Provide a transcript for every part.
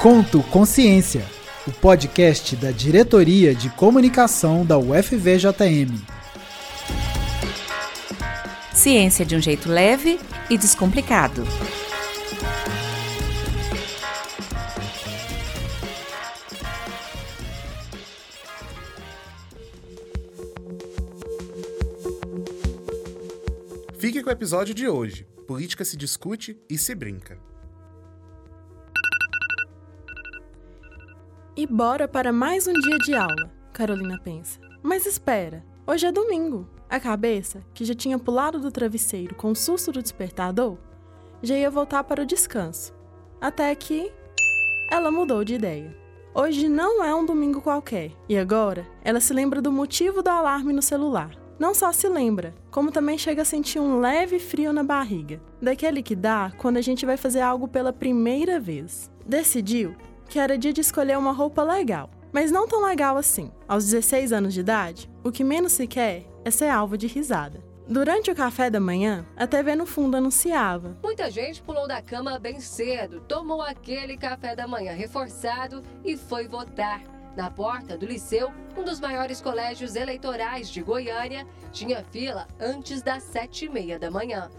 Conto Consciência, o podcast da Diretoria de Comunicação da UFVJM. Ciência de um jeito leve e descomplicado. Fique com o episódio de hoje. Política se discute e se brinca. E bora para mais um dia de aula, Carolina pensa. Mas espera, hoje é domingo. A cabeça, que já tinha pulado do travesseiro com o susto do despertador, já ia voltar para o descanso. Até que ela mudou de ideia. Hoje não é um domingo qualquer, e agora ela se lembra do motivo do alarme no celular. Não só se lembra, como também chega a sentir um leve frio na barriga, daquele que dá quando a gente vai fazer algo pela primeira vez. Decidiu que era dia de escolher uma roupa legal, mas não tão legal assim. Aos 16 anos de idade, o que menos se quer é ser alvo de risada. Durante o café da manhã, a TV no fundo anunciava. Muita gente pulou da cama bem cedo, tomou aquele café da manhã reforçado e foi votar. Na porta do liceu, um dos maiores colégios eleitorais de Goiânia, tinha fila antes das sete e meia da manhã.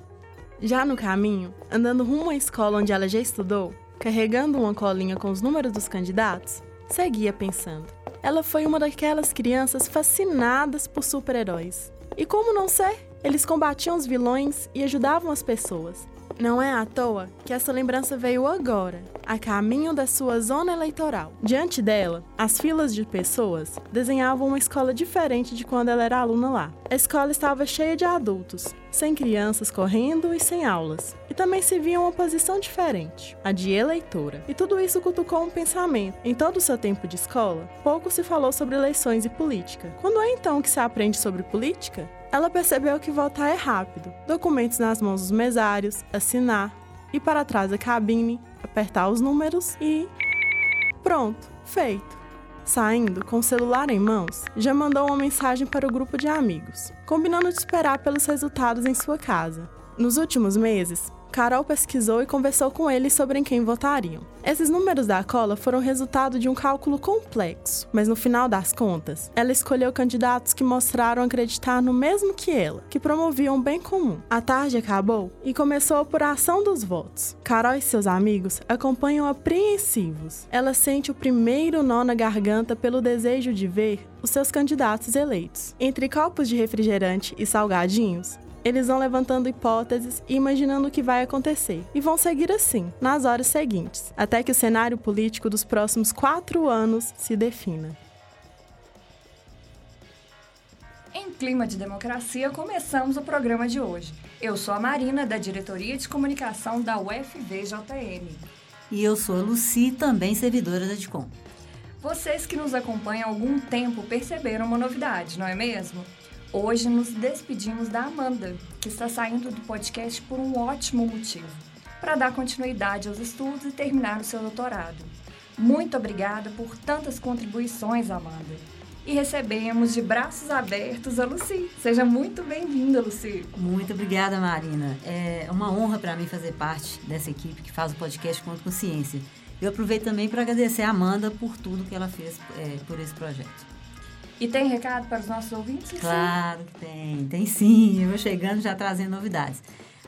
Já no caminho, andando rumo à escola onde ela já estudou, carregando uma colinha com os números dos candidatos, seguia pensando. Ela foi uma daquelas crianças fascinadas por super-heróis. E como não ser? Eles combatiam os vilões e ajudavam as pessoas. Não é à toa que essa lembrança veio agora, a caminho da sua zona eleitoral. Diante dela, as filas de pessoas desenhavam uma escola diferente de quando ela era aluna lá. A escola estava cheia de adultos, sem crianças correndo e sem aulas. E também se via uma posição diferente, a de eleitora. E tudo isso cutucou um pensamento. Em todo o seu tempo de escola, pouco se falou sobre eleições e política. Quando é então que se aprende sobre política? Ela percebeu que votar é rápido. Documentos nas mãos dos mesários, assinar, ir para trás da cabine, apertar os números e. Pronto, feito. Saindo, com o celular em mãos, já mandou uma mensagem para o grupo de amigos, combinando de esperar pelos resultados em sua casa. Nos últimos meses, Carol pesquisou e conversou com eles sobre em quem votariam. Esses números da cola foram resultado de um cálculo complexo, mas no final das contas, ela escolheu candidatos que mostraram acreditar no mesmo que ela, que promoviam o bem comum. A tarde acabou e começou a apuração dos votos. Carol e seus amigos acompanham apreensivos. Ela sente o primeiro nó na garganta pelo desejo de ver os seus candidatos eleitos. Entre copos de refrigerante e salgadinhos, eles vão levantando hipóteses e imaginando o que vai acontecer. E vão seguir assim, nas horas seguintes, até que o cenário político dos próximos quatro anos se defina. Em clima de democracia, começamos o programa de hoje. Eu sou a Marina, da Diretoria de Comunicação da UFVJM. E eu sou a Luci, também servidora da DICOM. Vocês que nos acompanham há algum tempo perceberam uma novidade, não é mesmo? Hoje nos despedimos da Amanda, que está saindo do podcast por um ótimo motivo para dar continuidade aos estudos e terminar o seu doutorado. Muito obrigada por tantas contribuições, Amanda. E recebemos de braços abertos a Luci. Seja muito bem-vinda, Luci. Muito obrigada, Marina. É uma honra para mim fazer parte dessa equipe que faz o podcast Conto Consciência. Eu aproveito também para agradecer a Amanda por tudo que ela fez é, por esse projeto. E tem recado para os nossos ouvintes? Claro que tem, tem sim. Eu vou chegando já trazendo novidades.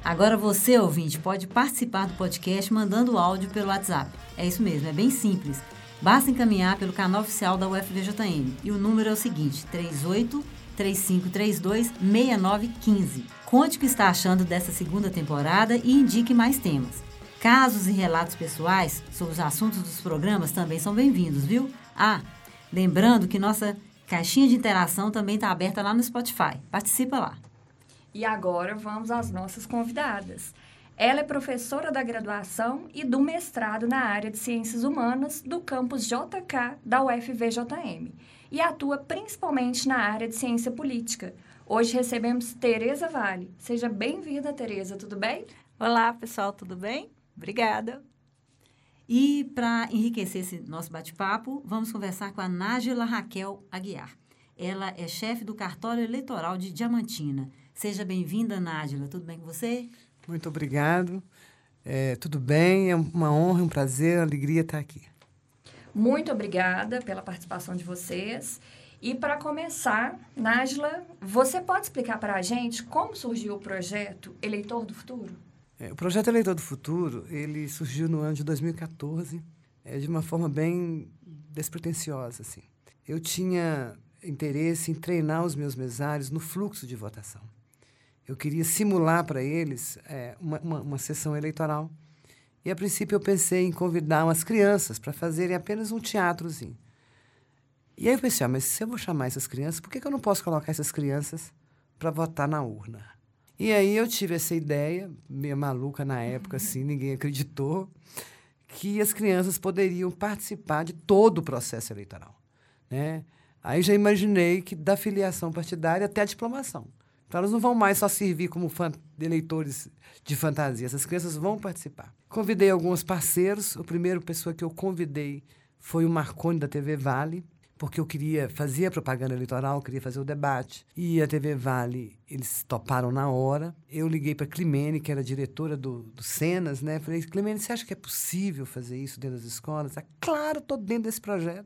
Agora você, ouvinte, pode participar do podcast mandando áudio pelo WhatsApp. É isso mesmo, é bem simples. Basta encaminhar pelo canal oficial da UFVJM. E o número é o seguinte: 38 3532 6915. Conte o que está achando dessa segunda temporada e indique mais temas. Casos e relatos pessoais sobre os assuntos dos programas também são bem-vindos, viu? Ah, lembrando que nossa Caixinha de interação também está aberta lá no Spotify. Participa lá. E agora vamos às nossas convidadas. Ela é professora da graduação e do mestrado na área de Ciências Humanas do campus JK da UFVJM e atua principalmente na área de Ciência Política. Hoje recebemos Tereza Vale. Seja bem-vinda, Tereza, tudo bem? Olá, pessoal, tudo bem? Obrigada. E para enriquecer esse nosso bate-papo, vamos conversar com a Nájila Raquel Aguiar. Ela é chefe do cartório eleitoral de Diamantina. Seja bem-vinda, Nájila. Tudo bem com você? Muito obrigado. É, tudo bem, é uma honra, um prazer, uma alegria estar aqui. Muito obrigada pela participação de vocês. E para começar, Nájila, você pode explicar para a gente como surgiu o projeto Eleitor do Futuro? É, o projeto Eleitor do Futuro, ele surgiu no ano de 2014, é, de uma forma bem despretensiosa, assim. Eu tinha interesse em treinar os meus mesários no fluxo de votação. Eu queria simular para eles é, uma, uma, uma sessão eleitoral. E, a princípio, eu pensei em convidar umas crianças para fazerem apenas um teatrozinho. E aí eu pensei, ah, mas se eu vou chamar essas crianças, por que, que eu não posso colocar essas crianças para votar na urna? E aí eu tive essa ideia, meio maluca na época, assim, ninguém acreditou, que as crianças poderiam participar de todo o processo eleitoral. Né? Aí já imaginei que da filiação partidária até a diplomação. Então elas não vão mais só servir como eleitores de fantasia, essas crianças vão participar. Convidei alguns parceiros, o primeiro pessoa que eu convidei foi o Marconi da TV Vale, porque eu queria fazer a propaganda eleitoral, queria fazer o debate. E a TV Vale, eles toparam na hora. Eu liguei para a Climene, que era diretora do, do Cenas, né? Falei, Climene, você acha que é possível fazer isso dentro das escolas? Ah, claro, estou dentro desse projeto.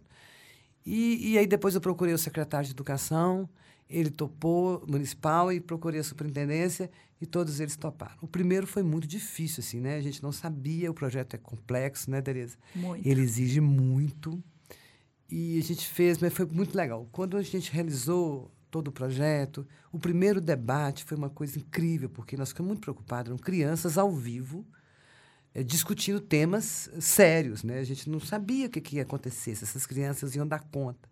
E, e aí depois eu procurei o secretário de Educação, ele topou, municipal, e procurei a superintendência, e todos eles toparam. O primeiro foi muito difícil, assim, né? A gente não sabia, o projeto é complexo, né, Tereza? Muito. Ele exige muito. E a gente fez, mas foi muito legal. Quando a gente realizou todo o projeto, o primeiro debate foi uma coisa incrível, porque nós ficamos muito preocupados, eram crianças ao vivo, é, discutindo temas sérios. Né? A gente não sabia o que, que ia acontecer, se essas crianças iam dar conta.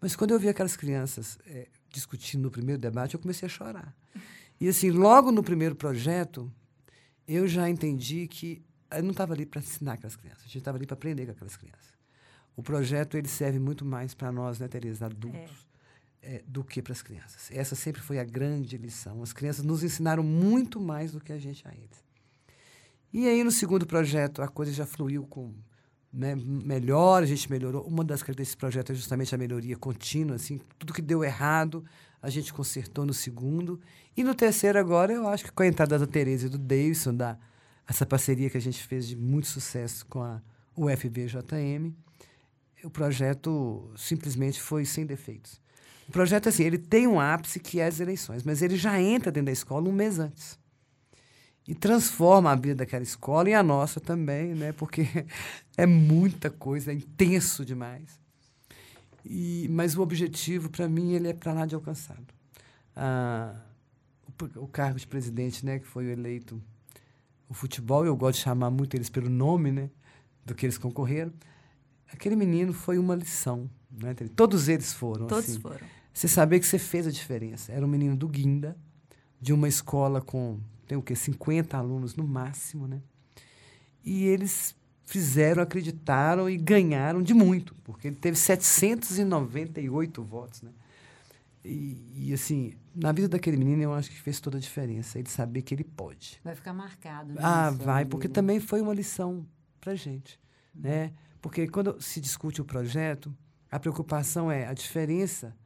Mas quando eu vi aquelas crianças é, discutindo no primeiro debate, eu comecei a chorar. E assim, logo no primeiro projeto, eu já entendi que eu não estava ali para ensinar aquelas crianças, a gente estava ali para aprender com aquelas crianças. O projeto ele serve muito mais para nós, né, Tereza, adultos, é. É, do que para as crianças. Essa sempre foi a grande lição. As crianças nos ensinaram muito mais do que a gente a eles. E aí, no segundo projeto, a coisa já fluiu com né, melhor, a gente melhorou. Uma das características desse projeto é justamente a melhoria contínua. Assim, tudo que deu errado, a gente consertou no segundo. E no terceiro, agora, eu acho que com a entrada da Tereza e do Davidson, da, essa parceria que a gente fez de muito sucesso com a UFBJM, o projeto simplesmente foi sem defeitos. O projeto, assim, ele tem um ápice que é as eleições, mas ele já entra dentro da escola um mês antes. E transforma a vida daquela escola e a nossa também, né? Porque é muita coisa, é intenso demais. E, mas o objetivo, para mim, ele é para lá de alcançado. Ah, o, o, cargo de presidente, né, que foi eleito o futebol, eu gosto de chamar muito eles pelo nome, né, do que eles concorreram aquele menino foi uma lição. Né? Todos eles foram. Todos assim. foram. Você saber que você fez a diferença. Era um menino do Guinda, de uma escola com, tem o quê? 50 alunos no máximo, né? E eles fizeram, acreditaram e ganharam de muito, porque ele teve 798 votos, né? E, e, assim, na vida daquele menino, eu acho que fez toda a diferença. Ele saber que ele pode. Vai ficar marcado. Né, ah, vai, porque também foi uma lição para gente, uhum. Porque quando se discute o projeto, a preocupação é a diferença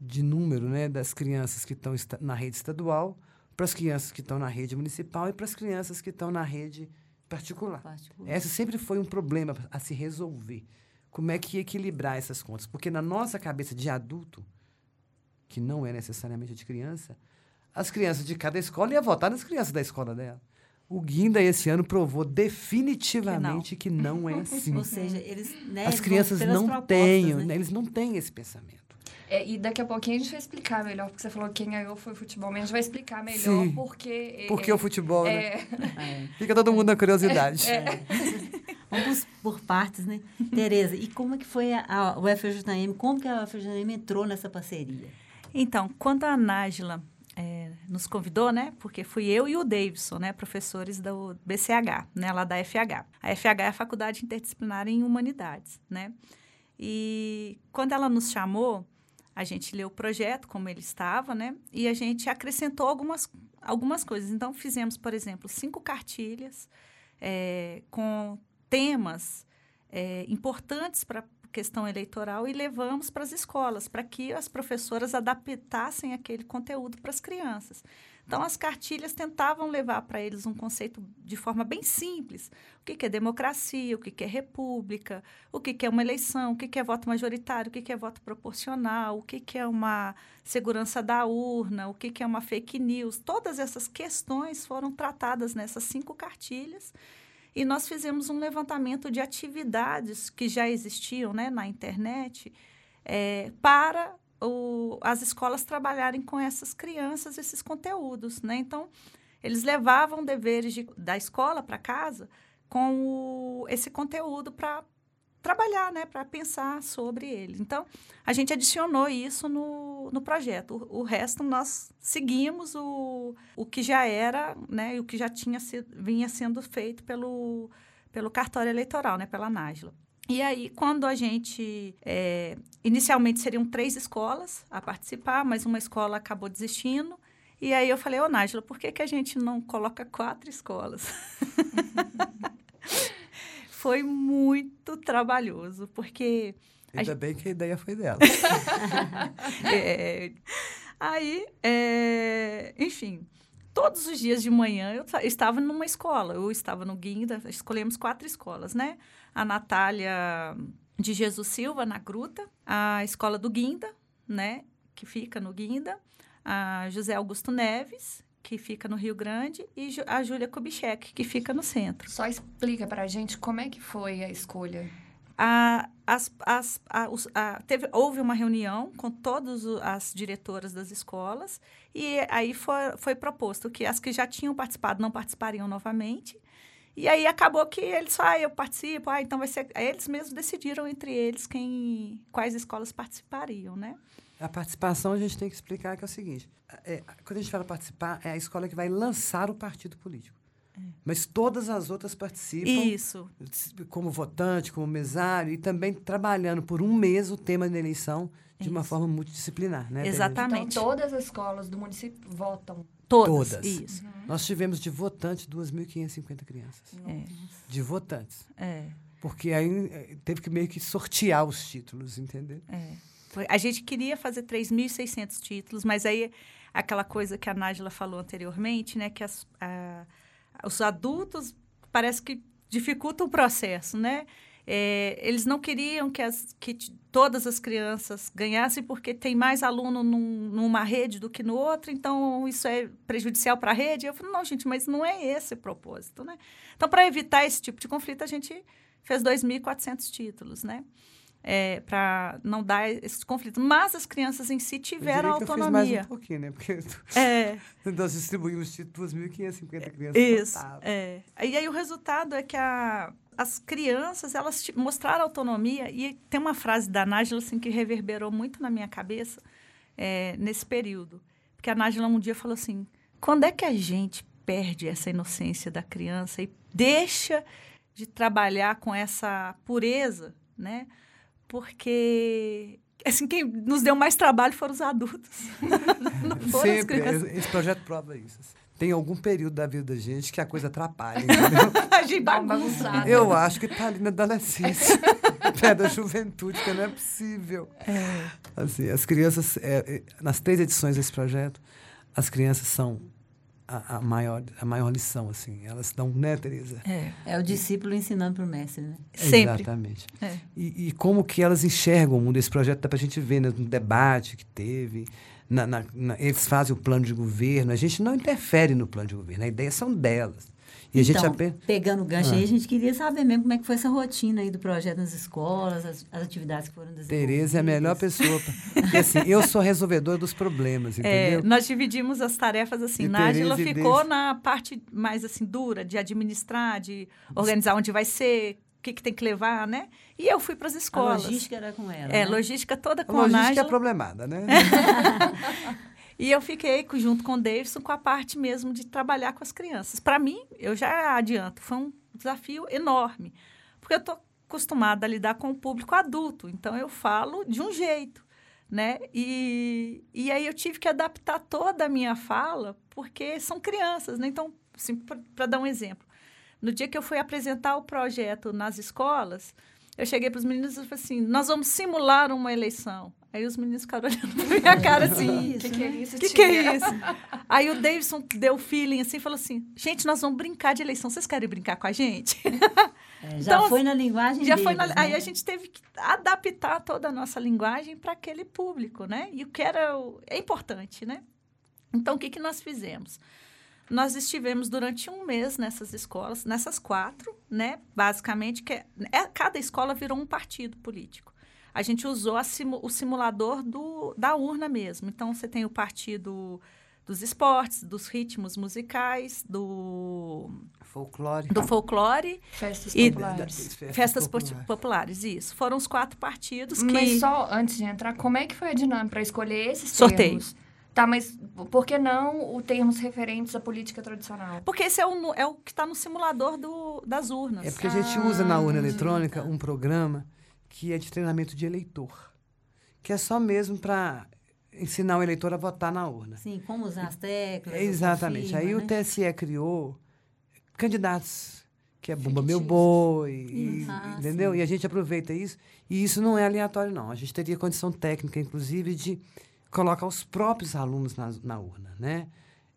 de número né, das crianças que estão na rede estadual para as crianças que estão na rede municipal e para as crianças que estão na rede particular. particular. Essa sempre foi um problema a se resolver. Como é que equilibrar essas contas? Porque na nossa cabeça de adulto, que não é necessariamente de criança, as crianças de cada escola iam votar nas crianças da escola dela. O Guinda esse ano provou definitivamente que não, que não é assim. Ou seja, eles né, as crianças não têm, né? eles não têm esse pensamento. É, e daqui a pouquinho a gente vai explicar melhor, porque você falou que quem ganhou foi o futebol, mas a gente vai explicar melhor Sim, porque. Porque é, o futebol, né? é, né? Fica todo mundo na curiosidade. É. Vamos por partes, né? Tereza, e como é que foi a, a UFJM? Como que a UFJM entrou nessa parceria? Então, quando a Nájila é, nos convidou, né? Porque fui eu e o Davidson, né? Professores do BCH, né? Lá da FH. A FH é a Faculdade Interdisciplinar em Humanidades, né? E quando ela nos chamou, a gente leu o projeto como ele estava, né? E a gente acrescentou algumas, algumas coisas. Então, fizemos, por exemplo, cinco cartilhas é, com temas é, importantes para questão eleitoral e levamos para as escolas, para que as professoras adaptassem aquele conteúdo para as crianças. Então, as cartilhas tentavam levar para eles um conceito de forma bem simples. O que, que é democracia, o que, que é república, o que, que é uma eleição, o que, que é voto majoritário, o que, que é voto proporcional, o que, que é uma segurança da urna, o que, que é uma fake news. Todas essas questões foram tratadas nessas cinco cartilhas. E nós fizemos um levantamento de atividades que já existiam né, na internet é, para o, as escolas trabalharem com essas crianças, esses conteúdos, né? Então, eles levavam deveres de, da escola para casa com o, esse conteúdo para trabalhar, né, para pensar sobre ele. Então, a gente adicionou isso no, no projeto. O, o, resto nós seguimos o, o que já era, né, o que já tinha sido, vinha sendo feito pelo, pelo cartório eleitoral, né, pela Nájila. E aí, quando a gente. É, inicialmente seriam três escolas a participar, mas uma escola acabou desistindo. E aí eu falei, ô Nájila, por que, que a gente não coloca quatro escolas? foi muito trabalhoso, porque. Ainda gente... bem que a ideia foi dela. é, aí, é, enfim, todos os dias de manhã eu, eu estava numa escola. Eu estava no Guinda, escolhemos quatro escolas, né? A Natália de Jesus Silva, na Gruta, a Escola do Guinda, né? Que fica no Guinda, a José Augusto Neves, que fica no Rio Grande, e a Júlia Kubitschek, que fica no centro. Só explica para a gente como é que foi a escolha. A, as, as, a, os, a, teve, houve uma reunião com todas as diretoras das escolas e aí foi, foi proposto que as que já tinham participado não participariam novamente. E aí acabou que eles só, ah, eu participo, ah, então vai ser. Eles mesmos decidiram entre eles quem, quais escolas participariam, né? A participação a gente tem que explicar que é o seguinte: é, quando a gente fala participar, é a escola que vai lançar o partido político. Mas todas as outras participam. Isso. Como votante, como mesário, e também trabalhando por um mês o tema da eleição de Isso. uma forma multidisciplinar, né? Exatamente. Então, todas as escolas do município votam. Todas. Todas. Isso. Uhum. Nós tivemos de votante 2.550 crianças. É. De votantes. É. Porque aí eh, teve que meio que sortear os títulos, entendeu? É. A gente queria fazer 3.600 títulos, mas aí aquela coisa que a Nájila falou anteriormente, né? Que as, a, os adultos parece que dificultam o processo, né? É, eles não queriam que, as, que todas as crianças ganhassem porque tem mais aluno num, numa rede do que no outro, então isso é prejudicial para a rede. Eu falei, não, gente, mas não é esse o propósito, né? Então, para evitar esse tipo de conflito, a gente fez 2.400 títulos, né? É, para não dar esse conflito. Mas as crianças em si tiveram eu autonomia. Eu fiz mais um pouquinho, né? Porque é. nós distribuímos 2.550 crianças. Isso. É. E aí o resultado é que a, as crianças elas mostraram autonomia e tem uma frase da Nájila assim, que reverberou muito na minha cabeça é, nesse período. Porque a Nájila um dia falou assim: quando é que a gente perde essa inocência da criança e deixa de trabalhar com essa pureza, né? Porque assim quem nos deu mais trabalho foram os adultos. Sempre, esse projeto prova isso. Tem algum período da vida da gente que a coisa atrapalha, a gente bagunçada. Eu acho que tá ali na adolescência, pé da juventude, que não é possível. É. Assim, as crianças, é, é, nas três edições desse projeto, as crianças são a, a, maior, a maior lição, assim. Elas dão, né, Tereza? É, é o discípulo ensinando para o mestre, né? Sempre. Exatamente. É. E, e, como que elas enxergam o mundo. Esse projeto dá para a gente ver né, no debate que teve. Na, na, na, eles fazem o plano de governo. A gente não interfere no plano de governo. A ideia são delas. E então, a gente apenas... pegando o gancho ah. aí, a gente queria saber mesmo como é que foi essa rotina aí do projeto nas escolas, as, as atividades que foram desenvolvidas. Tereza é a melhor pessoa. Pra... Porque, assim, eu sou resolvedor dos problemas, é, entendeu? É, nós dividimos as tarefas assim. Nájila ficou na parte mais assim dura, de administrar, de organizar onde vai ser, o que, que tem que levar, né? E eu fui para as escolas. A logística era com ela. É, né? logística toda com a Nájila. A logística é problemada, né? E eu fiquei junto com o Davidson com a parte mesmo de trabalhar com as crianças. Para mim, eu já adianto, foi um desafio enorme, porque eu estou acostumada a lidar com o público adulto, então eu falo de um jeito, né? E, e aí eu tive que adaptar toda a minha fala, porque são crianças, né? Então, assim, para dar um exemplo, no dia que eu fui apresentar o projeto nas escolas, eu cheguei para os meninos e falei assim: nós vamos simular uma eleição. Aí os meninos ficaram olhando pra minha cara assim: o que, que é isso? que, que é isso? Aí o Davidson deu feeling assim e falou assim: gente, nós vamos brincar de eleição. Vocês querem brincar com a gente? É, já então, foi na linguagem já deles, foi na, né? Aí a gente teve que adaptar toda a nossa linguagem para aquele público, né? E o que era o, é importante, né? Então, o que, que nós fizemos? Nós estivemos durante um mês nessas escolas, nessas quatro, né? Basicamente, que é cada escola virou um partido político. A gente usou simu, o simulador do, da urna mesmo. Então, você tem o partido dos esportes, dos ritmos musicais, do folclore, do folclore festas e populares, festas, festas populares. populares. Isso. Foram os quatro partidos que. Mas só antes de entrar, como é que foi a dinâmica para escolher esses Sorteio. termos? Tá, mas por que não os termos referentes à política tradicional? Porque esse é o, é o que está no simulador do, das urnas. É porque a gente usa na urna eletrônica um programa que é de treinamento de eleitor, que é só mesmo para ensinar o eleitor a votar na urna. Sim, como usar as teclas. Exatamente. Confirma, Aí né? o TSE criou candidatos, que é Bumba Meu Boi, e, Ah, entendeu? sim. E a gente aproveita isso. E isso não é aleatório, não. A gente teria condição técnica, inclusive, de colocar os próprios alunos na, na urna, né?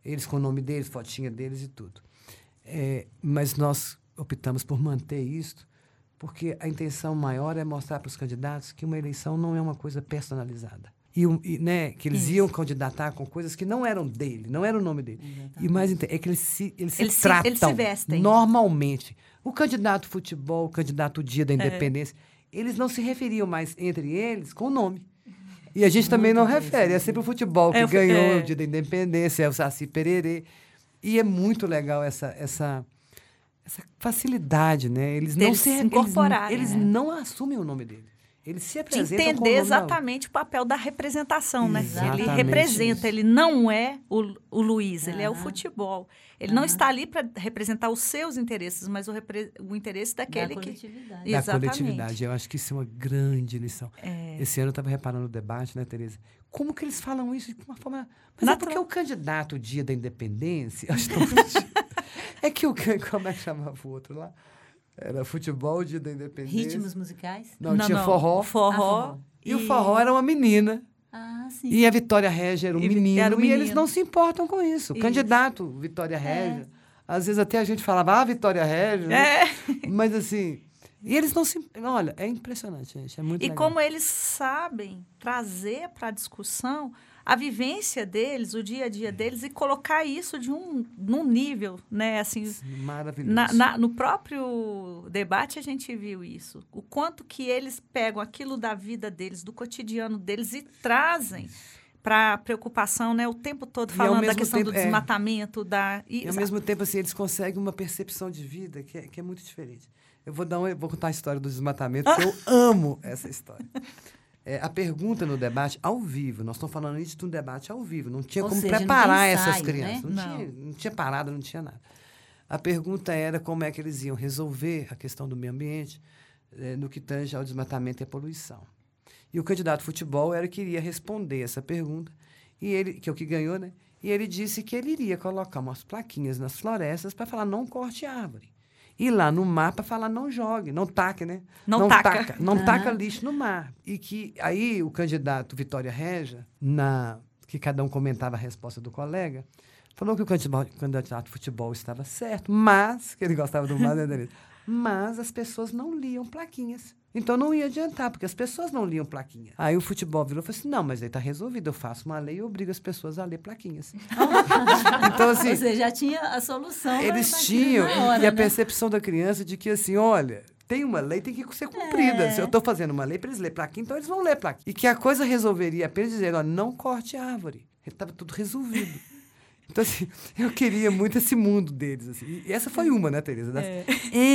Eles com o nome deles, fotinha deles e tudo. É, mas nós optamos por manter isso, porque a intenção maior é mostrar para os candidatos que uma eleição não é uma coisa personalizada. E, e, né, que eles iam candidatar com coisas que não eram dele, não era o nome dele. E mais é que eles se, eles se Eles se- tratam eles se vestem. normalmente. O candidato futebol, o candidato dia É. da independência, eles não se referiam mais entre eles com o nome. E a gente também não refere, é sempre o futebol que É, o fu- ganhou é. o dia da independência, é o Saci Pererê. E é muito legal essa, essa, essa facilidade, né? Eles não se se eles- incorporarem, Eles, né? não assumem o nome dele. Eles se de apresentam o entender nome da exatamente o papel da representação, né? Ele Exatamente representa, isso. ele não é o, o Luiz, ele é o Aham. futebol. Ele não está ali para representar os seus interesses, mas o, repre- o interesse Da daquele que. coletividade. da Exatamente. coletividade. Eu acho que isso é uma grande lição. É. Esse ano eu estava reparando no debate, né, Tereza? Como que eles falam isso de uma forma. Mas é Natural. porque o candidato dia da independência. eu acho tão. é que o. Como é que chamava o outro lá? Era futebol, dia da independência. Ritmos musicais? Não, tinha forró. Forró. Ah, forró. E, o forró era uma menina. Ah, sim. E a Vitória Régia era um E menino. era um E eles menino. não se importam com isso. O Isso. candidato Vitória Régia. Às vezes até a gente falava, ah, Vitória Régia. É. Mas assim. E eles não se. Olha, é impressionante, gente. É muito E legal. como eles sabem trazer para a discussão a vivência deles, o dia a dia deles, e colocar isso de um num nível, né? Assim, Maravilhoso. Na- na- no próprio debate a gente viu isso. O quanto que eles pegam aquilo da vida deles, do cotidiano deles e trazem para a preocupação, né? O tempo todo falando da questão do tempo- é. desmatamento, da... E, E ao mesmo tempo, assim, eles conseguem uma percepção de vida que é, que é muito diferente. Eu vou, dar um, eu vou contar a história do desmatamento, porque eu amo essa história. É, a pergunta no debate, ao vivo, nós estamos falando isso de um debate ao vivo, não tinha Ou como seja, preparar ensaio, essas né? crianças. Não, Não. Tinha, não tinha parada, não tinha nada. A pergunta era como é que eles iam resolver a questão do meio ambiente eh, no que tange ao desmatamento e à poluição. E o candidato de futebol era que iria responder essa pergunta, e ele, que é o que ganhou, né? E ele disse que ele iria colocar umas plaquinhas nas florestas para falar não corte árvore. E lá no mar para falar não jogue, não taque, né? Não taca. não Aham. taca lixo no mar. E que aí o candidato Vitória Regia, na que cada um comentava a resposta do colega, falou que o candidato, de futebol estava certo, mas, que ele gostava do mar, né? Mas as pessoas não liam plaquinhas. Então não ia adiantar, porque as pessoas não liam plaquinha. Aí o futebol virou e falou assim: não, mas aí tá resolvido, eu faço uma lei e obrigo as pessoas a ler plaquinhas. então, assim, Ou seja, já tinha a solução. eles tinham, hora, e a né? percepção da criança de que, assim, olha, tem uma lei, tem que ser cumprida. É. Se eu estou fazendo uma lei para eles lerem plaquinha, então eles vão ler plaquinha. E que a coisa resolveria apenas dizer, ó, não corte árvore. Estava tudo resolvido. Então, assim, eu queria muito esse mundo deles. Assim. E essa foi uma, né, Tereza? Das É.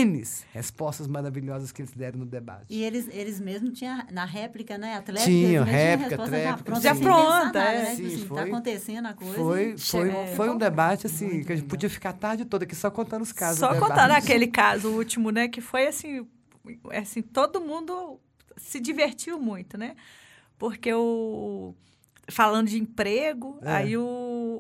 N's respostas maravilhosas que eles deram no debate. E eles, eles mesmos tinham, na réplica, né? Atlética, Tinham, réplica, tinham a resposta tréplica, pronta, Já pronta, é. né? Sim, Tipo assim, foi- tá acontecendo a coisa. Foi, foi, chegou. foi um debate, assim, Muito que a gente legal. podia ficar a tarde toda aqui só contando os casos. Só do contar debate. aquele caso último, né? Que foi assim, assim, todo mundo se divertiu muito, né? Porque o falando de emprego, É. aí o,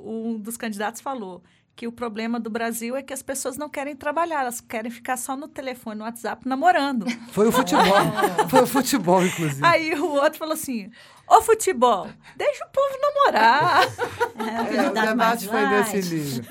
um dos candidatos falou que o problema do Brasil é que as pessoas não querem trabalhar, elas querem ficar só no telefone, no WhatsApp, namorando. Foi o futebol. Foi o futebol, inclusive. Aí o outro falou assim: Ô futebol, deixa o povo namorar. É, o debate foi desse nível.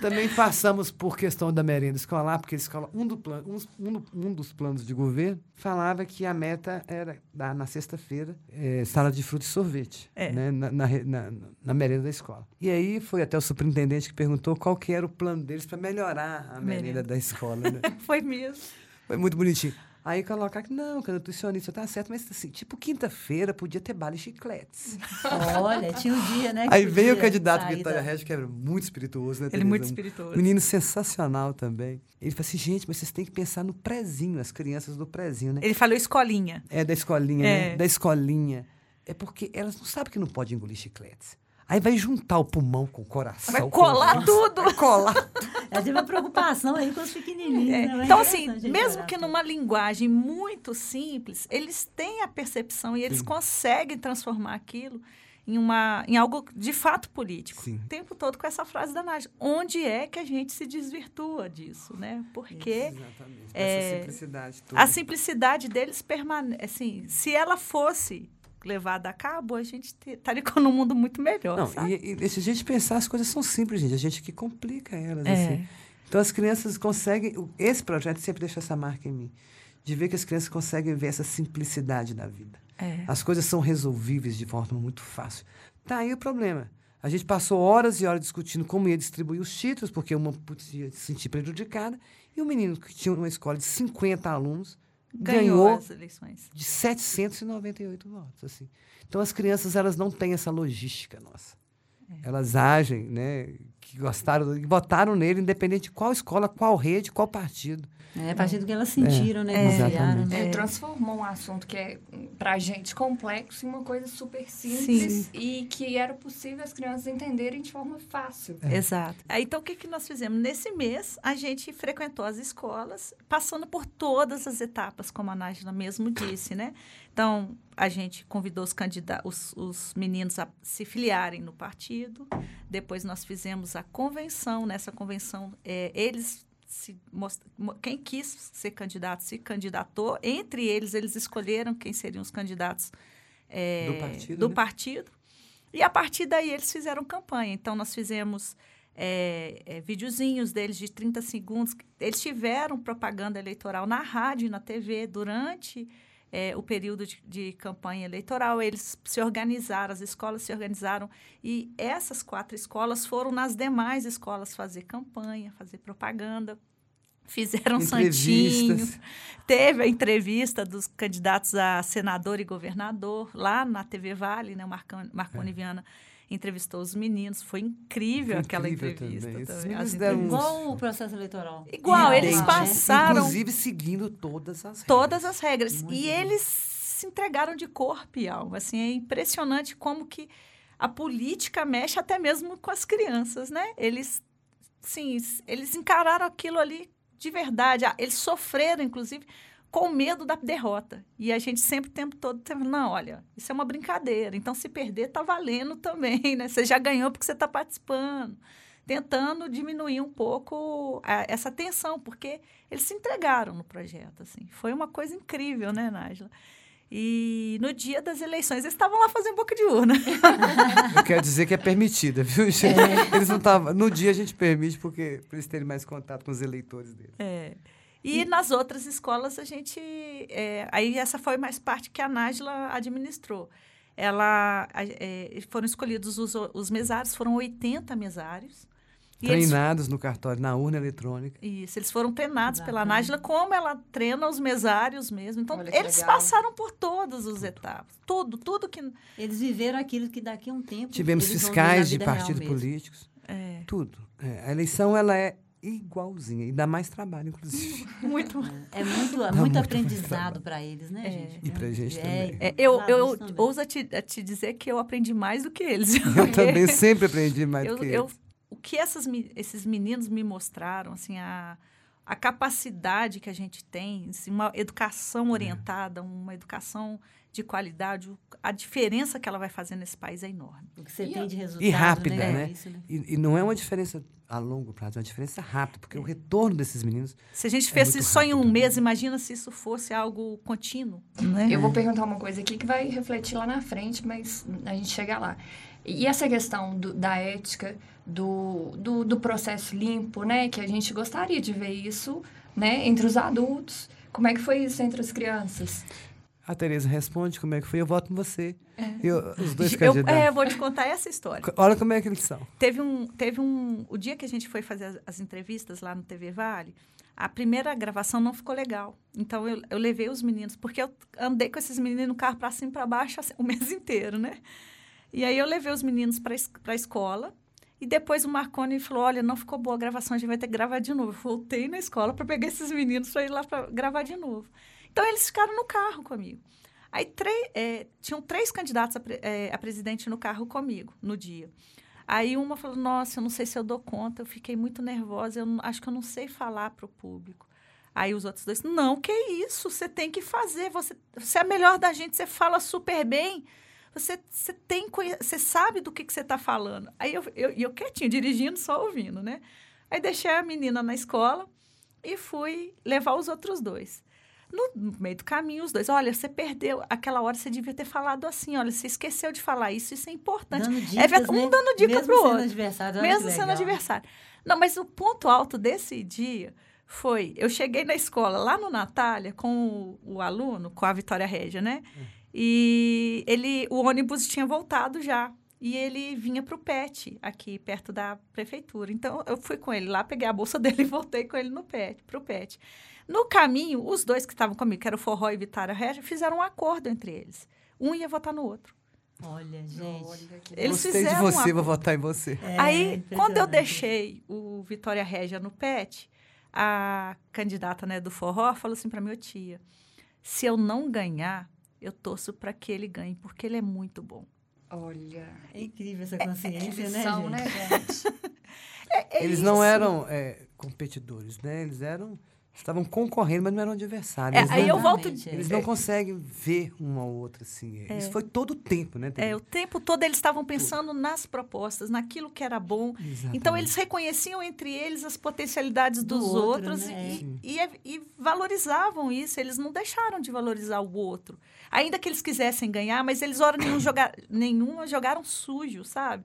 Também passamos por questão da merenda escolar, porque escola, um, do plan, um, um, um, dos planos de governo falava que a meta era, dar na sexta-feira, é, sala de fruta e sorvete, É. né, na, na, na, na merenda da escola. E aí foi até o superintendente que perguntou qual que era o plano deles para melhorar a merenda, da escola. Né? Foi mesmo. Foi muito bonitinho. Aí colocar que não, que a nutricionista tá certo, mas assim, tipo, quinta-feira podia ter bala e chicletes. Olha, tinha um dia, né? Aí veio o candidato Vitória Reggio, que era muito espirituoso, né? Ele é Tereza? muito Um espirituoso. Menino sensacional também. Ele falou assim, gente, mas vocês têm que pensar no prezinho, as crianças do prezinho, né? Ele falou escolinha. É da escolinha, É. né? Da escolinha. É porque elas não sabem que não pode engolir chicletes. Aí vai juntar o pulmão com o coração. Vai colar tudo. Vai colar. Ela teve uma preocupação aí com os pequenininhos. É, né? É Então, assim, interessante a mesmo gente que numa linguagem muito simples, eles têm a percepção e eles Sim. conseguem transformar aquilo em, uma, em algo de fato político. Sim. O tempo todo com essa frase da Nádia. Onde é que a gente se desvirtua disso, né? Porque Exatamente. É, Essa simplicidade toda. a simplicidade deles permanece. Assim, se ela fosse levada a cabo, a gente te- estaria num mundo muito melhor. Não, e, e se a gente pensar, as coisas são simples, gente. A gente que complica elas, É. assim. Então, as crianças conseguem... Esse projeto sempre deixa essa marca em mim. De ver que as crianças conseguem ver essa simplicidade da vida. É. As coisas são resolvíveis de forma muito fácil. Tá aí o problema. A gente passou horas e horas discutindo como ia distribuir os títulos, porque uma podia se sentir prejudicada, e o menino que tinha uma escola de 50 alunos Ganhou, ganhou as eleições. de 798 votos. Assim. Então, as crianças elas não têm essa logística nossa. É. Elas agem, né, que gostaram, que votaram nele, independente de qual escola, qual rede, qual partido. É, a partir do que elas sentiram, né? É, confiaram, exatamente. né? É, transformou um assunto que é pra gente complexo em uma coisa super simples e que era possível as crianças entenderem de forma fácil. Exato. Aí, então, o que, que nós fizemos? Nesse mês, a gente frequentou as escolas, passando por todas as etapas, como a Nájila mesmo disse, né? Então, a gente convidou os, os, os meninos a se filiarem no partido. Depois, nós fizemos a convenção. Nessa convenção, eh, eles quem quis ser candidato se candidatou. Entre eles, eles escolheram quem seriam os candidatos eh, Do partido, do né? partido. E a partir daí eles fizeram campanha. Então, nós fizemos é, é, videozinhos deles de 30 segundos. Eles tiveram propaganda eleitoral na rádio e na TV durante é, o período de, de campanha eleitoral. Eles se organizaram, as escolas se organizaram. E essas quatro escolas foram nas demais escolas fazer campanha, fazer propaganda. Fizeram santinho. Teve a entrevista dos candidatos a senador e governador lá na TV Vale, né? Marcão, Marconi Viana entrevistou os meninos. Foi incrível Foi aquela incrível entrevista também. Também. As deram uns-. Igual o processo eleitoral. Igual, eles né? passaram Inclusive seguindo todas as regras. todas as regras. Muito e bom. eles se entregaram de corpo e alma. Assim, é impressionante como que a política mexe até mesmo com as crianças, né? Eles, sim, eles encararam aquilo ali de verdade. Ah, Eles sofreram, inclusive, com medo da derrota. E a gente sempre, o tempo todo, tem- não, olha, isso é uma brincadeira. Então, se perder, tá valendo também, né? Você já ganhou porque você está participando. Tentando diminuir um pouco a- essa tensão, porque eles se entregaram no projeto, assim. Foi uma coisa incrível, né, Nájila? E no dia das eleições, eles estavam lá fazendo boca de urna. Eu quero dizer que é permitida, viu, gente? Eles não estavam. No dia a gente permite porque para eles terem mais contato com os eleitores deles. É. E, nas outras escolas a gente. é, aí essa foi mais parte que a Nájila administrou. Ela é, foram escolhidos os, os mesários, foram 80 mesários. E eles, Treinados no cartório, na urna eletrônica. isso, eles foram treinados pela. Nájila, como ela treina os mesários mesmo. Então, eles legal. passaram por todas as etapas. Tudo, tudo que. Eles viveram aquilo que daqui a um tempo. Tivemos fiscais de partidos políticos. É, Tudo. É, a eleição ela é igualzinha. E dá mais trabalho, inclusive. muito. É muito, Dá muito muito aprendizado para eles, né, É. gente? E pra gente também. É, eu eu também. ouso a te, a te dizer que eu aprendi mais do que eles. Eu também sempre aprendi mais eu, do que eu- eles. o que essas, esses meninos me mostraram, assim, a, a capacidade que a gente tem, assim, uma educação orientada, uma educação de qualidade, a diferença que ela vai fazer nesse país é enorme. O que você e tem de resultado, E rápida, né? né? É isso, né? E, e não é uma diferença a longo prazo, é uma diferença rápida, porque o retorno desses meninos... Se a gente É fez isso só em um mês, imagina se isso fosse algo contínuo. Né? Eu vou perguntar uma coisa aqui que vai refletir lá na frente, mas a gente chega lá. E essa questão do- da ética, do, do, do processo limpo, né? Que a gente gostaria de ver isso, né? Entre os adultos. Como é que foi isso entre as crianças? A Tereza responde como é que foi, eu voto em você. Eu- os dois Eu, candidatos. é, eu vou te contar essa história. Olha como é que eles são. Teve um, teve um. O dia que a gente foi fazer as, as entrevistas lá no TV Vale, a primeira gravação não ficou legal. Então eu, eu levei os meninos, porque eu andei com esses meninos no carro para cima e para baixo assim, o mês inteiro, né? E aí eu levei os meninos para a escola. E depois o Marconi falou: Olha, não ficou boa a gravação, a gente vai ter que gravar de novo. Eu voltei na escola para pegar esses meninos para ir lá para gravar de novo. Então eles ficaram no carro comigo. Aí três, é, tinham três candidatos a, pre- é, a presidente no carro comigo no dia. Aí uma falou: Nossa, eu não sei se eu dou conta, eu fiquei muito nervosa, eu acho que eu não sei falar para o público. Aí os outros dois: Não, que isso, você tem que fazer, você, você é a melhor da gente, você fala super bem. Você, você tem você sabe do que, que você está falando. Aí eu, eu, e eu quietinho, dirigindo, só ouvindo, né? Aí deixei a menina na escola e fui levar os outros dois. No meio do caminho, os dois, olha, você perdeu. Aquela hora você devia ter falado assim, olha, você esqueceu de falar isso, isso é importante. Dando é dicas, verdade, um né? dando dica Mesmo pro sendo outro. adversário, Mesmo sendo adversário. Não, mas o ponto alto desse dia foi, eu cheguei na escola, lá no Natália, com o, o aluno, com a Vitória Régia, né? E ele, o ônibus tinha voltado já. E ele vinha para o PET, aqui perto da prefeitura. Então, eu fui com ele lá, peguei a bolsa dele e voltei com ele no PET, para o PET. No caminho, os dois que estavam comigo, que era o Forró e Vitória Régia, fizeram um acordo entre eles. Um ia votar no outro. Olha, gente. Eles Gostei de fizeram um você, acordo. vou votar em você. É, Aí, quando eu deixei o Vitória Régia no PET, a candidata né, do forró falou assim para minha tia: se eu não ganhar, eu torço para que ele ganhe, porque ele é muito bom. Olha. É incrível essa consciência, né, Lição, gente? né, gente? É eles isso. não eram é, competidores, né? Eles eram. Estavam concorrendo, mas não eram adversários. É, Eles aí não, eu volto. É. Eles não conseguem ver um ao outro assim. Isso foi todo o tempo, né? É, o tempo todo eles estavam pensando nas propostas, naquilo que era bom. Exatamente. Então, eles reconheciam entre eles as potencialidades Do dos outro, outros né? e, e- e valorizavam isso. Eles não deixaram de valorizar o outro. Ainda que eles quisessem ganhar, mas eles, hora nenhuma, jogar, nenhuma jogaram sujo, sabe?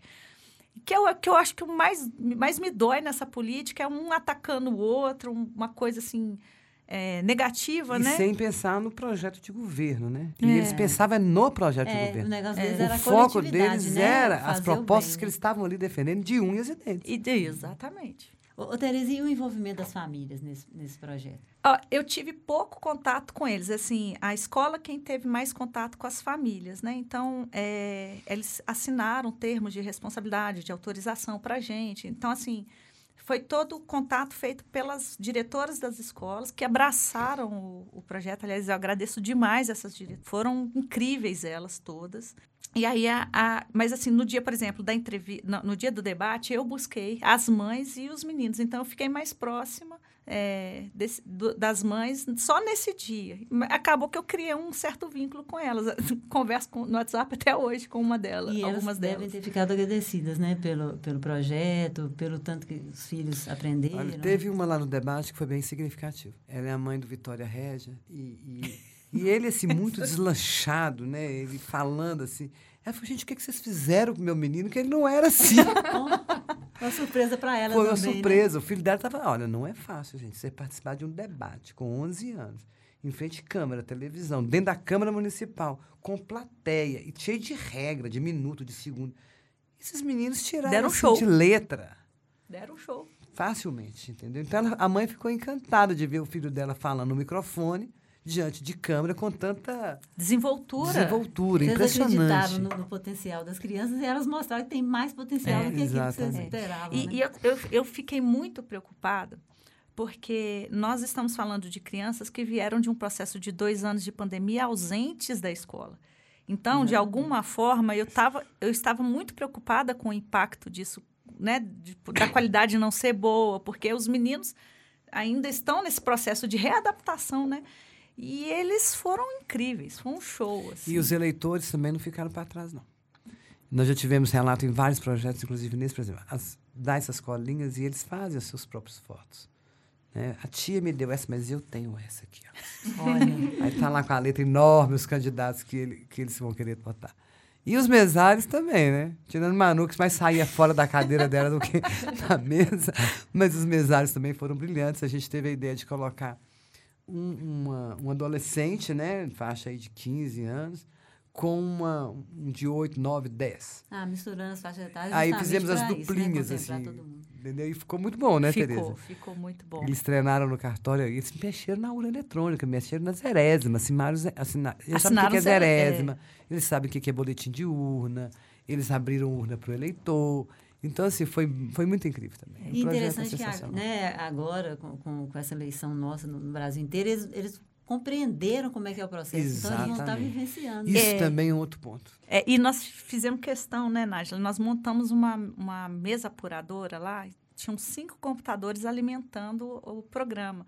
Que eu, que eu acho que o mais, mais me dói nessa política é um atacando o outro, um- uma coisa assim é, negativa, E né? sem pensar no projeto de governo, né? E É. eles pensavam no projeto de É, o governo. negócio deles O era a foco deles né? era as Fazer o propostas que eles estavam ali defendendo de unhas e dentes. E, exatamente. Ô, Tereza, e o envolvimento das famílias nesse, nesse projeto? Ó, eu tive pouco contato com eles. Assim, a escola quem teve mais contato com as famílias, né? Então, é, eles assinaram termos de responsabilidade, de autorização para a gente. Então, assim, foi todo o contato feito pelas diretoras das escolas que abraçaram o, o projeto. Aliás, eu agradeço demais essas diretoras. Foram incríveis elas todas. E aí, a, a- mas assim, no dia, por exemplo, da entrevista, no, no dia do debate, eu busquei as mães e os meninos. Então, eu fiquei mais próxima é, desse- do- das mães só nesse dia. Acabou que eu criei um certo vínculo com elas. Converso com- no WhatsApp até hoje com uma delas, E elas algumas devem delas. ter ficado agradecidas, né? Pelo, pelo projeto, pelo tanto que os filhos aprenderam. Olha, teve uma lá no debate que foi bem significativo. Ela é a mãe do Vitória Régia e, e, e ele, assim, muito deslanchado, né? Ele falando assim. Ela falou, gente, o que, que vocês fizeram com meu menino? Que ele não era assim. Uma surpresa para ela Foi uma também, né? surpresa. O filho dela estava, olha, não é fácil, gente, você participar de um debate com 11 anos, em frente à Câmara, televisão, dentro da Câmara Municipal, com plateia, e cheio de regra, de minuto, de segundo. Esses meninos tiraram Deram assim, show. de letra. Deram um show. Facilmente, entendeu? Então ela- a mãe ficou encantada de ver o filho dela falando no microfone, diante de câmera, com tanta Desenvoltura. desenvoltura, Vocês impressionante. acreditaram no, no potencial das crianças e elas mostraram que tem mais potencial É, do que aquilo que vocês exatamente. esperavam. E, né? e eu, eu, eu fiquei muito preocupada, porque nós estamos falando de crianças que vieram de um processo de dois anos de pandemia ausentes da escola. Então, de alguma forma, eu, tava, eu estava muito preocupada com o impacto disso, né? de- da qualidade não ser boa, porque os meninos ainda estão nesse processo de readaptação, né? E eles foram incríveis, foi um show. Assim. E os eleitores também não ficaram para trás, não. Nós já tivemos relato em vários projetos, inclusive nesse, por exemplo, as, dá essas colinhas e eles fazem as suas próprias fotos. Né? A tia me deu essa, mas eu tenho essa aqui. Ó. Olha. Aí tá lá com a letra enorme os candidatos que, ele, que eles vão querer botar. E os mesários também, né? Tirando Manu, que mais saía fora da cadeira dela do que na mesa. Mas os mesários também foram brilhantes. A gente teve a ideia de colocar um, uma, um adolescente, né? Faixa aí de 15 anos, com uma, um de 8, 9, 10. Ah, misturando as faixas etárias. Aí fizemos as pra isso, né? duplinhas, assim. Entendeu? E ficou muito bom, né, ficou, Tereza? ficou muito bom. Eles treinaram no cartório, eles mexeram na urna eletrônica, mexeram na zerésima, assinaram, assina, eles sabem o Assinaram que é zerésima, eles sabem o que é boletim de urna, eles abriram urna para o eleitor. Então, assim, foi, foi muito incrível também. E é interessante que né, agora, com, com, com essa eleição nossa no, Brasil inteiro, eles, eles compreenderam como é que é o processo. Então, eles vão estar Exatamente. vivenciando. Isso É. também é um outro ponto. É, e nós fizemos questão, né, Nájila? Nós montamos uma, uma mesa apuradora lá, tinham cinco computadores alimentando o programa.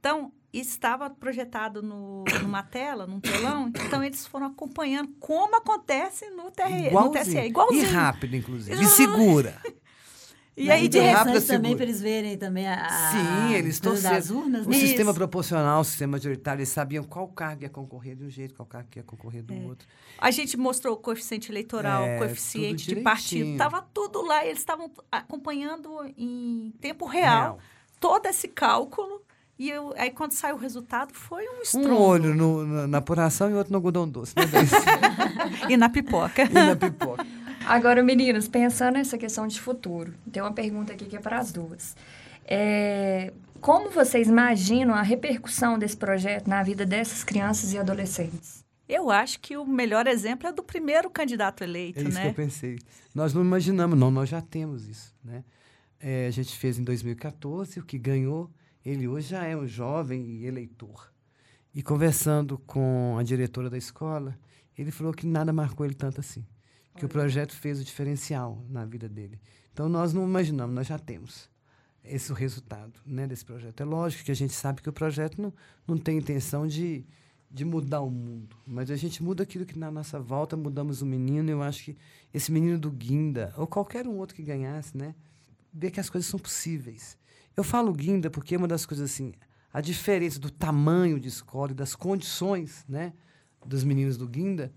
Então, estava projetado no, numa tela, num telão, então eles foram acompanhando como acontece no, TRE, no TSE. E Igualzinho. rápido, inclusive. E segura. E aí, de rápido, também para eles verem também a, a Sim, eles torceram. das urnas, O né? sistema Isso. proporcional, o sistema majoritário, eles sabiam qual cargo ia concorrer de um jeito, qual cargo ia concorrer do outro. a gente mostrou o coeficiente eleitoral, É, o coeficiente de partido, estava tudo lá, e eles estavam acompanhando em tempo real, Real. todo esse cálculo. E eu- aí, quando saiu o resultado, foi um Um estrondo. olho no- na, na apuração e outro no algodão doce. Né? E na pipoca. e na pipoca. Agora, meninas, pensando nessa questão de futuro, tem uma pergunta aqui que é para as duas. É, como vocês imaginam a repercussão desse projeto na vida dessas crianças e adolescentes? Eu acho que o melhor exemplo é do primeiro candidato É eleito, isso que né? eu pensei. Nós não imaginamos, não, nós já temos isso. Né? É, a gente fez em 2014, o que ganhou, ele hoje já é um jovem eleitor. E conversando com a diretora da escola, ele falou que nada marcou ele tanto assim. Que o projeto fez o diferencial na vida dele. Então nós não imaginamos, nós já temos esse resultado né, desse projeto. É lógico que a gente sabe que o projeto não, não tem intenção de, de mudar o mundo, mas a gente muda aquilo que na nossa volta mudamos o menino. Eu acho que esse menino do Guinda, ou qualquer um outro que ganhasse, né, ver que as coisas são possíveis. Eu falo Guinda porque é uma das coisas assim, a diferença do tamanho de escola e das condições né, dos meninos do Guinda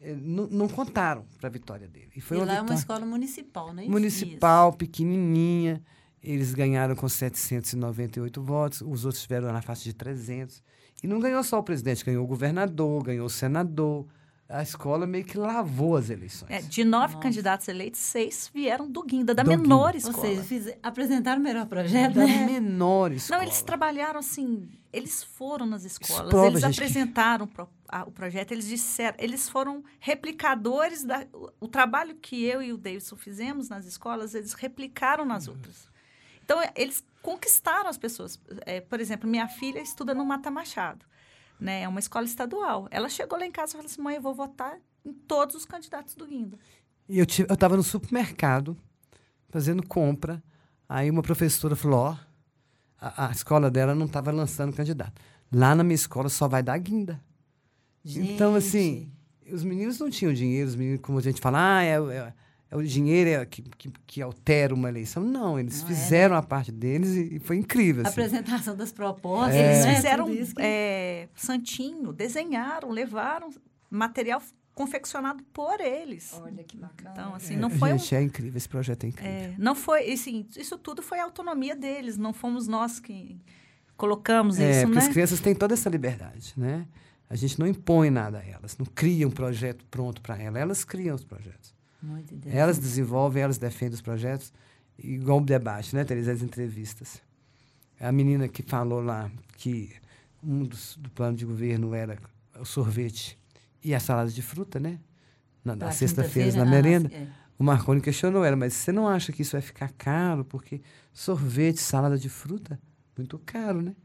eh, não, não contaram para a vitória dele. E foi e uma lá é uma vitória escola municipal, né? Isso, municipal, pequenininha. Eles ganharam com 798 votos, os outros tiveram na faixa de 300. E não ganhou só o presidente, ganhou o governador, ganhou o senador. A escola meio que lavou as eleições. É, de nove Nossa. candidatos eleitos, seis vieram do Guinda, da Do menor isso. escola. Ou seja, fiz, apresentaram o melhor projeto, Da né? menor escola. Não, eles trabalharam assim, eles foram nas escolas, prova, eles gente, apresentaram pro- a- o projeto, eles disseram, eles foram replicadores da o, o trabalho que eu e o Davidson fizemos nas escolas, eles replicaram nas outras. Então, é, eles conquistaram as pessoas. É, por exemplo, minha filha estuda no Mata Machado, né? É uma escola estadual. Ela chegou lá em casa e falou assim: mãe, eu vou votar em todos os candidatos do Guinda. E eu estava no supermercado fazendo compra. Aí uma professora falou: ó, a, a escola dela não estava lançando candidato. Lá na minha escola só vai dar guinda. Então, assim, os meninos não tinham dinheiro, os meninos, como a gente fala, ah, é, é- é o dinheiro é que, que, que altera uma eleição. Não, eles Não é, fizeram a parte deles e, e foi incrível. A assim. apresentação das propostas, É. Eles né? fizeram Tudo isso que- é, santinho, desenharam, levaram material confeccionado por eles. Olha que bacana. Então, assim, É, não foi um gente, é incrível, esse projeto é incrível. É, não foi, assim, isso tudo foi a autonomia deles, não fomos nós que colocamos É, isso, porque né? as crianças têm toda essa liberdade, né? A gente não impõe nada a elas, não cria um projeto pronto para elas, elas criam os projetos. Elas desenvolvem, elas defendem os projetos, igual o debate, né, Teresa? As entrevistas. A menina que falou lá que um dos do plano de governo era o sorvete e a salada de fruta, né? Na, Pra nas sexta-feiras, na merenda. ah, é. O Marconi questionou ela, mas você não acha que isso vai ficar caro? Porque sorvete, salada de fruta, muito caro, né?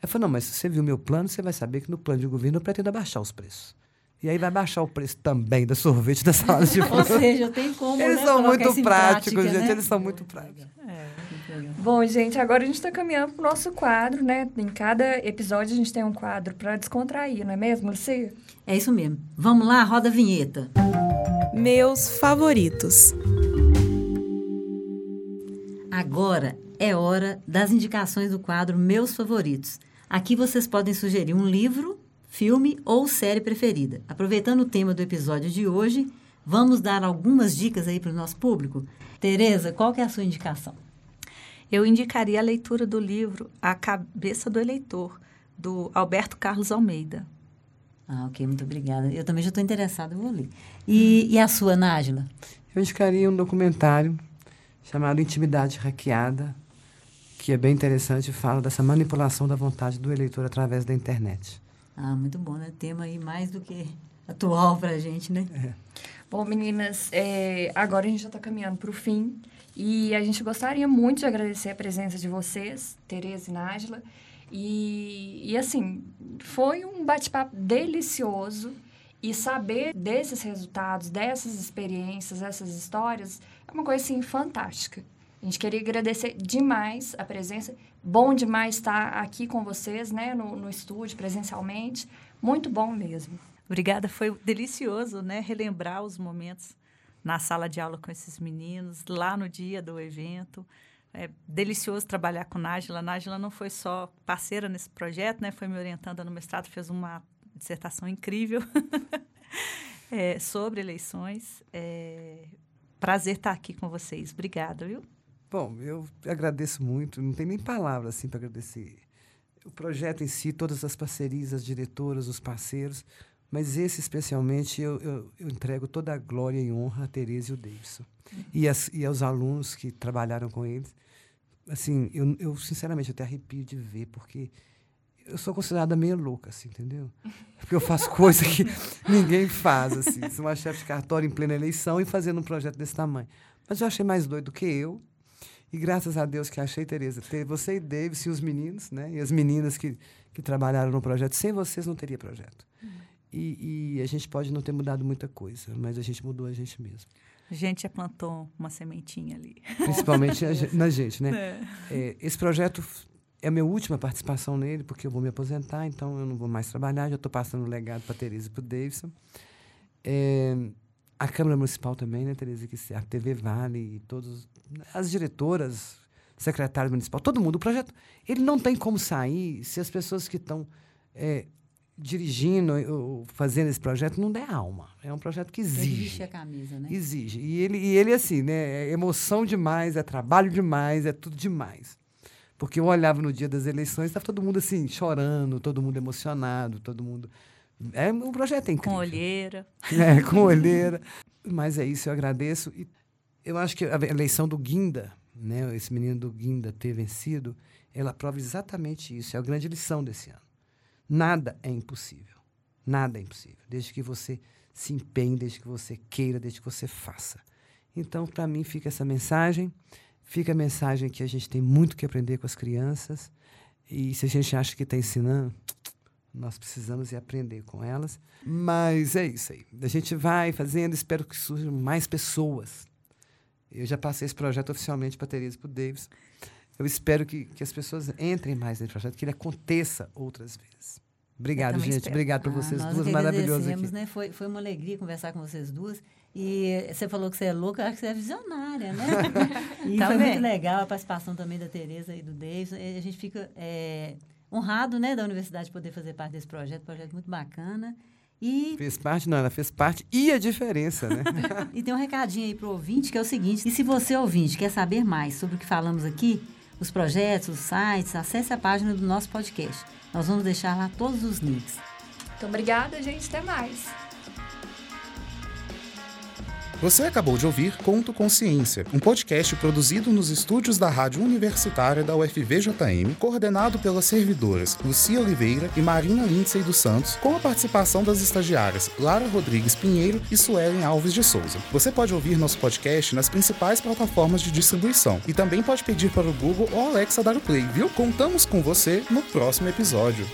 Ela falou, não, mas se você viu meu plano, você vai saber que no plano de governo eu pretendo abaixar os preços. E aí vai baixar o preço também da sorvete da salada de Ou fruta. seja, tem como. Eles né, são muito práticos, prática, gente. né? Eles são muito práticos. Bom, gente, agora a gente está caminhando para o nosso quadro, né? Em cada episódio a gente tem um quadro para descontrair, não é mesmo, Lucia? É isso mesmo. Vamos lá, roda a vinheta. Meus favoritos. Agora é hora das indicações do quadro Meus Favoritos. Aqui vocês podem sugerir um livro, filme ou série preferida. Aproveitando o tema do episódio de hoje, vamos dar algumas dicas aí para o nosso público. Tereza, qual que é a sua indicação? Eu indicaria a leitura do livro A Cabeça do Eleitor, do Alberto Carlos Almeida. Ah, ok, muito obrigada. Eu também já estou interessada, eu vou ler. E, e a sua, Nájila? Eu indicaria um documentário chamado Intimidade Hackeada, que é bem interessante e fala dessa manipulação da vontade do eleitor através da internet. Ah, muito bom, né? Tema aí mais do que atual para a gente, né? Bom, meninas, é, agora a gente já está caminhando para o fim e a gente gostaria muito de agradecer a presença de vocês, Tereza e Nájila. E, e assim, foi um bate-papo delicioso e saber desses resultados, dessas experiências, essas histórias, é uma coisa assim fantástica. A gente queria agradecer demais a presença. Bom demais estar aqui com vocês, né, no, no estúdio, presencialmente. Muito bom mesmo. Obrigada, foi delicioso, né? Relembrar os momentos na sala de aula com esses meninos, lá no dia do evento. É delicioso trabalhar com Nájila. Nájila não foi só parceira nesse projeto, né? Foi me orientando no mestrado, fez uma dissertação incrível é, sobre eleições. É, prazer estar aqui com vocês. Obrigada, viu? Bom, eu agradeço muito, não tem nem palavras assim para agradecer. O projeto em si, todas as parcerias, as diretoras, os parceiros, mas esse especialmente eu, eu, eu entrego toda a glória e honra a Tereza e o Davidson. E, as, e aos alunos que trabalharam com eles. Assim, eu, eu sinceramente até arrepio de ver, porque eu sou considerada meio louca, assim, entendeu? Porque eu faço coisa que ninguém faz, assim. Sou uma chefe de cartório em plena eleição e fazendo um projeto desse tamanho. Mas eu achei mais doido que eu. E graças a Deus que achei, Tereza, ter você e Davis e os meninos, né? E as meninas que, que trabalharam no projeto. Sem vocês não teria projeto. E, e a gente pode não ter mudado muita coisa, mas a gente mudou a gente mesmo. A gente já plantou uma sementinha ali. Principalmente a na gente, né? É. É, esse projeto é a minha última participação nele, porque eu vou me aposentar, então eu não vou mais trabalhar, já estou passando o legado para a Tereza e para o Davidson. É, a Câmara Municipal também, né, Tereza? Que a TV Vale e todas as diretoras, secretários municipal, todo mundo. O projeto, ele não tem como sair se as pessoas que estão é, dirigindo ou fazendo esse projeto não der alma. É um projeto que exige. vestir a camisa, né? Exige. E ele, e ele assim, né? É emoção demais, é trabalho demais, é tudo demais. Porque eu olhava no dia das eleições, estava todo mundo assim, chorando, todo mundo emocionado, todo mundo. É, o projeto é incrível. Com olheira. É, com olheira. Mas é isso, eu agradeço. E eu acho que a eleição do Guinda, né, esse menino do Guinda ter vencido, ela prova exatamente isso. É a grande lição desse ano. Nada é impossível. Nada é impossível. Desde que você se empenhe, desde que você queira, desde que você faça. Então, para mim, fica essa mensagem. Fica a mensagem que a gente tem muito que aprender com as crianças. E se a gente acha que está ensinando, nós precisamos ir aprender com elas. Mas é isso aí. A gente vai fazendo, espero que surjam mais pessoas. Eu já passei esse projeto oficialmente para a Tereza e para o Davis. Eu espero que, que as pessoas entrem mais nesse projeto, que ele aconteça outras vezes. Obrigado, gente. espero. Obrigado por Ah, vocês duas maravilhosas aqui. né? Foi, foi uma alegria conversar com vocês duas. E você falou que você é louca, eu acho que você é visionária, né? e foi Também. muito legal a participação também da Tereza e do Davidson. E a gente fica é, honrado, né, da universidade poder fazer parte desse projeto, projeto muito bacana. E, Fez parte, não, ela fez parte e a diferença, né? e tem um recadinho aí para o ouvinte, que é o seguinte. E se você, ouvinte, quer saber mais sobre o que falamos aqui, os projetos, os sites, acesse a página do nosso podcast. Nós vamos deixar lá todos os links. Então, obrigada, gente. Até mais. Você acabou de ouvir Conto Consciência, um podcast produzido nos estúdios da Rádio Universitária da UFVJM, coordenado pelas servidoras Lucia Oliveira e Marina Lindsay dos Santos, com a participação das estagiárias Lara Rodrigues Pinheiro e Suelen Alves de Souza. Você pode ouvir nosso podcast nas principais plataformas de distribuição e também pode pedir para o Google ou Alexa dar o play, viu? Contamos com você no próximo episódio.